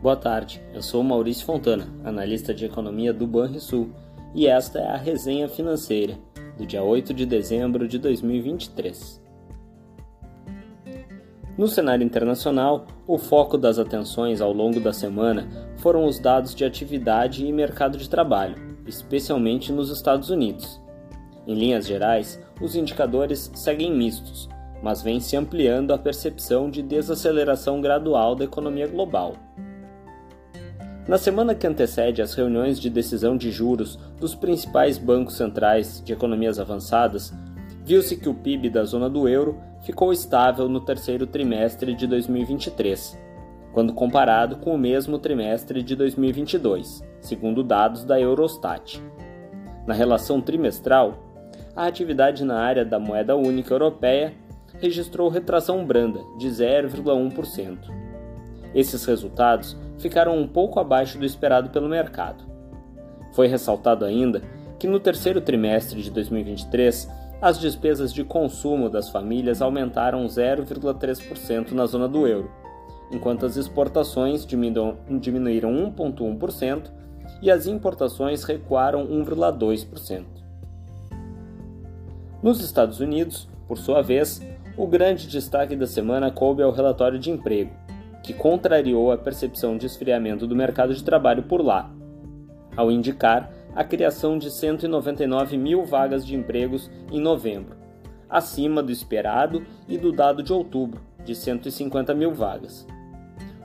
Boa tarde, eu sou Maurício Fontana, analista de economia do Banrisul, e esta é a resenha financeira do dia 8 de dezembro de 2023. No cenário internacional, o foco das atenções ao longo da semana foram os dados de atividade e mercado de trabalho, especialmente nos Estados Unidos. Em linhas gerais, os indicadores seguem mistos, mas vem se ampliando a percepção de desaceleração gradual da economia global. Na semana que antecede as reuniões de decisão de juros dos principais bancos centrais de economias avançadas, viu-se que o PIB da zona do euro ficou estável no terceiro trimestre de 2023, quando comparado com o mesmo trimestre de 2022, segundo dados da Eurostat. Na relação trimestral, a atividade na área da moeda única europeia registrou retração branda de 0,1%. Esses resultados ficaram um pouco abaixo do esperado pelo mercado. Foi ressaltado ainda que no terceiro trimestre de 2023, as despesas de consumo das famílias aumentaram 0,3% na zona do euro, enquanto as exportações diminuíram 1,1% e as importações recuaram 1,2%. Nos Estados Unidos, por sua vez, o grande destaque da semana coube ao relatório de emprego, que contrariou a percepção de esfriamento do mercado de trabalho por lá, ao indicar a criação de 199 mil vagas de empregos em novembro, acima do esperado e do dado de outubro, de 150 mil vagas.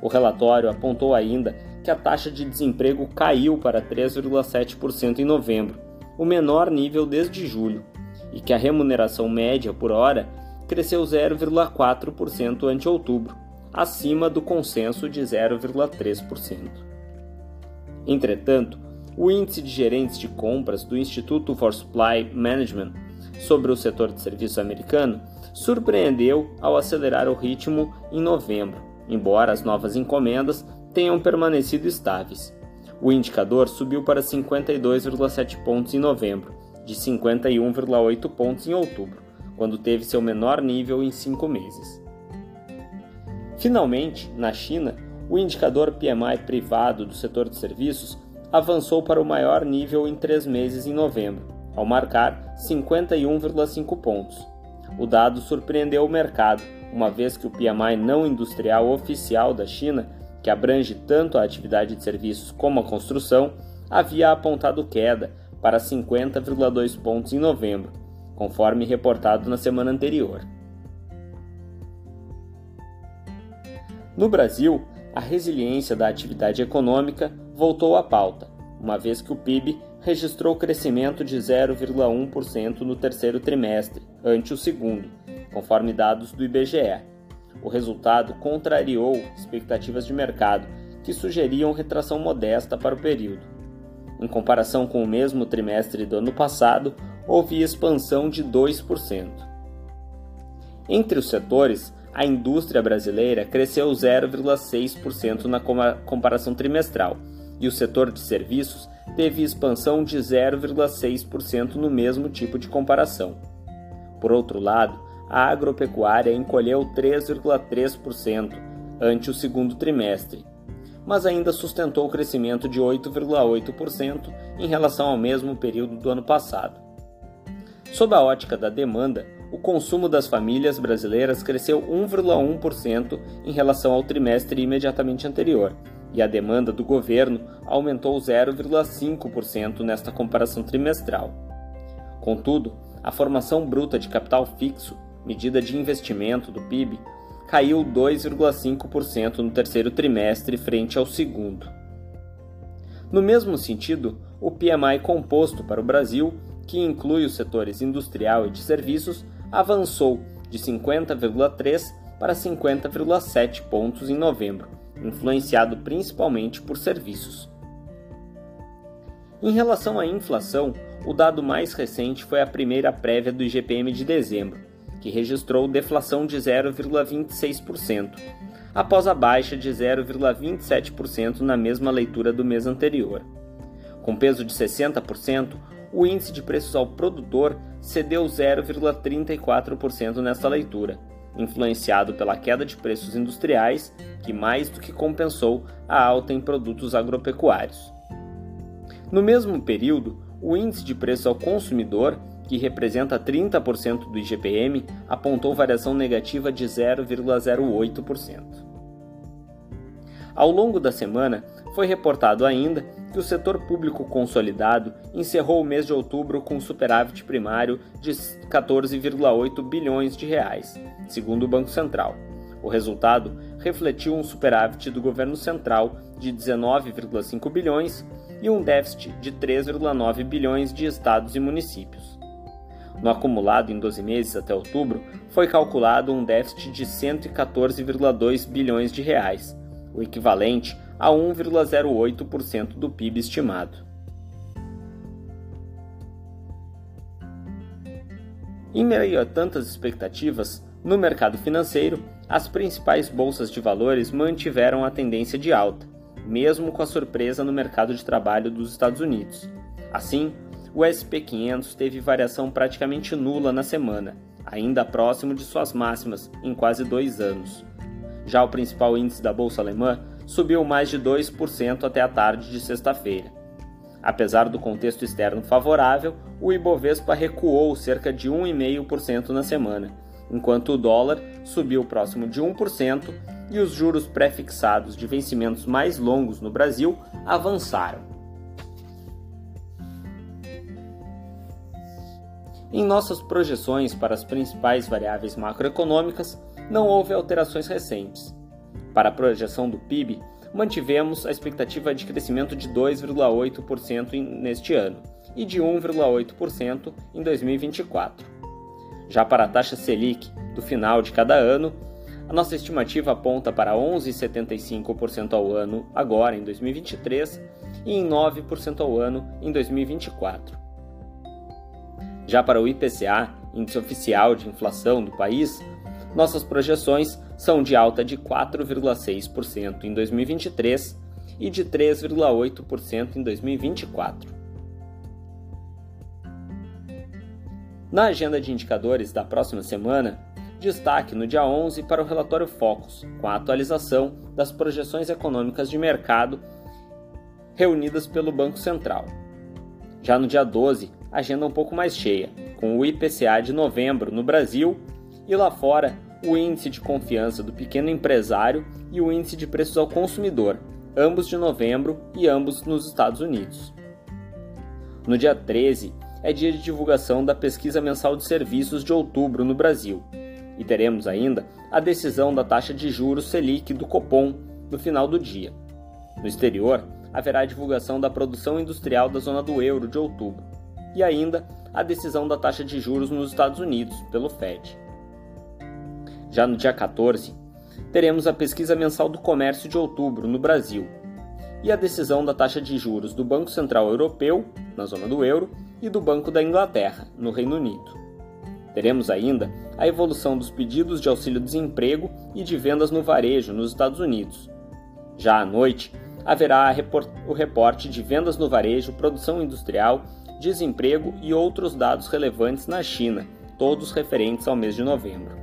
O relatório apontou ainda que a taxa de desemprego caiu para 3,7% em novembro, o menor nível desde julho, e que a remuneração média por hora cresceu 0,4% ante outubro, acima do consenso de 0,3%. Entretanto, o índice de gerentes de compras do Instituto for Supply Management sobre o setor de serviços americano surpreendeu ao acelerar o ritmo em novembro, embora as novas encomendas tenham permanecido estáveis. O indicador subiu para 52,7 pontos em novembro, de 51,8 pontos em outubro quando teve seu menor nível em cinco meses. Finalmente, na China, o indicador PMI privado do setor de serviços avançou para o maior nível em três meses em novembro, ao marcar 51,5 pontos. O dado surpreendeu o mercado, uma vez que o PMI não industrial oficial da China, que abrange tanto a atividade de serviços como a construção, havia apontado queda para 50,2 pontos em novembro, conforme reportado na semana anterior. No Brasil, a resiliência da atividade econômica voltou à pauta, uma vez que o PIB registrou crescimento de 0,1% no terceiro trimestre, ante o segundo, conforme dados do IBGE. O resultado contrariou expectativas de mercado, que sugeriam retração modesta para o período. Em comparação com o mesmo trimestre do ano passado, houve expansão de 2%. Entre os setores, a indústria brasileira cresceu 0,6% na comparação trimestral e o setor de serviços teve expansão de 0,6% no mesmo tipo de comparação. Por outro lado, a agropecuária encolheu 3,3% ante o segundo trimestre, mas ainda sustentou o crescimento de 8,8% em relação ao mesmo período do ano passado. Sob a ótica da demanda, o consumo das famílias brasileiras cresceu 1,1% em relação ao trimestre imediatamente anterior, e a demanda do governo aumentou 0,5% nesta comparação trimestral. Contudo, a formação bruta de capital fixo, medida de investimento do PIB, caiu 2,5% no terceiro trimestre frente ao segundo. No mesmo sentido, o PMI composto para o Brasil que inclui os setores industrial e de serviços, avançou de 50,3 para 50,7 pontos em novembro, influenciado principalmente por serviços. Em relação à inflação, o dado mais recente foi a primeira prévia do IGPM de dezembro, que registrou deflação de 0,26%, após a baixa de 0,27% na mesma leitura do mês anterior. Com peso de 60%, o índice de preços ao produtor cedeu 0,34% nesta leitura, influenciado pela queda de preços industriais, que mais do que compensou a alta em produtos agropecuários. No mesmo período, o índice de preço ao consumidor, que representa 30% do IGPM, apontou variação negativa de 0,08%. Ao longo da semana, foi reportado ainda que o setor público consolidado encerrou o mês de outubro com superávit primário de 14,8 bilhões de reais, segundo o Banco Central. O resultado refletiu um superávit do governo central de 19,5 bilhões e um déficit de 3,9 bilhões de estados e municípios. No acumulado em 12 meses até outubro, foi calculado um déficit de 114,2 bilhões de reais, o equivalente a 1,08% do PIB estimado. Em meio a tantas expectativas, no mercado financeiro, as principais bolsas de valores mantiveram a tendência de alta, mesmo com a surpresa no mercado de trabalho dos Estados Unidos. Assim, o SP500 teve variação praticamente nula na semana, ainda próximo de suas máximas em quase dois anos. Já o principal índice da bolsa alemã subiu mais de 2% até a tarde de sexta-feira. Apesar do contexto externo favorável, o Ibovespa recuou cerca de 1,5% na semana, enquanto o dólar subiu próximo de 1% e os juros pré-fixados de vencimentos mais longos no Brasil avançaram. Em nossas projeções para as principais variáveis macroeconômicas, não houve alterações recentes. Para a projeção do PIB, mantivemos a expectativa de crescimento de 2,8% neste ano e de 1,8% em 2024. Já para a taxa Selic do final de cada ano, a nossa estimativa aponta para 11,75% ao ano agora em 2023 e em 9% ao ano em 2024. Já para o IPCA, índice oficial de inflação do país, nossas projeções são de alta de 4,6% em 2023 e de 3,8% em 2024. Na agenda de indicadores da próxima semana, destaque no dia 11 para o relatório Focus, com a atualização das projeções econômicas de mercado reunidas pelo Banco Central. Já no dia 12, agenda um pouco mais cheia, com o IPCA de novembro no Brasil e lá fora o índice de confiança do pequeno empresário e o índice de preços ao consumidor, ambos de novembro e ambos nos Estados Unidos. No dia 13 é dia de divulgação da pesquisa mensal de serviços de outubro no Brasil, e teremos ainda a decisão da taxa de juros Selic do Copom no final do dia. No exterior, haverá a divulgação da produção industrial da zona do euro de outubro, e ainda a decisão da taxa de juros nos Estados Unidos pelo Fed. Já no dia 14, teremos a pesquisa mensal do comércio de outubro no Brasil e a decisão da taxa de juros do Banco Central Europeu, na zona do euro, e do Banco da Inglaterra, no Reino Unido. Teremos ainda a evolução dos pedidos de auxílio-desemprego e de vendas no varejo nos Estados Unidos. Já à noite, haverá o reporte de vendas no varejo, produção industrial, desemprego e outros dados relevantes na China, todos referentes ao mês de novembro.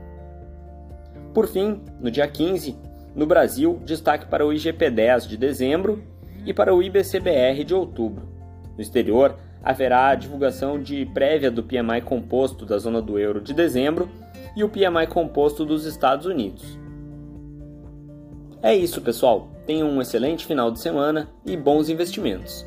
Por fim, no dia 15, no Brasil, destaque para o IGP-10 de dezembro e para o IBCBR de outubro. No exterior, haverá a divulgação de prévia do PMI composto da zona do euro de dezembro e o PMI composto dos Estados Unidos. É isso, pessoal. Tenham um excelente final de semana e bons investimentos.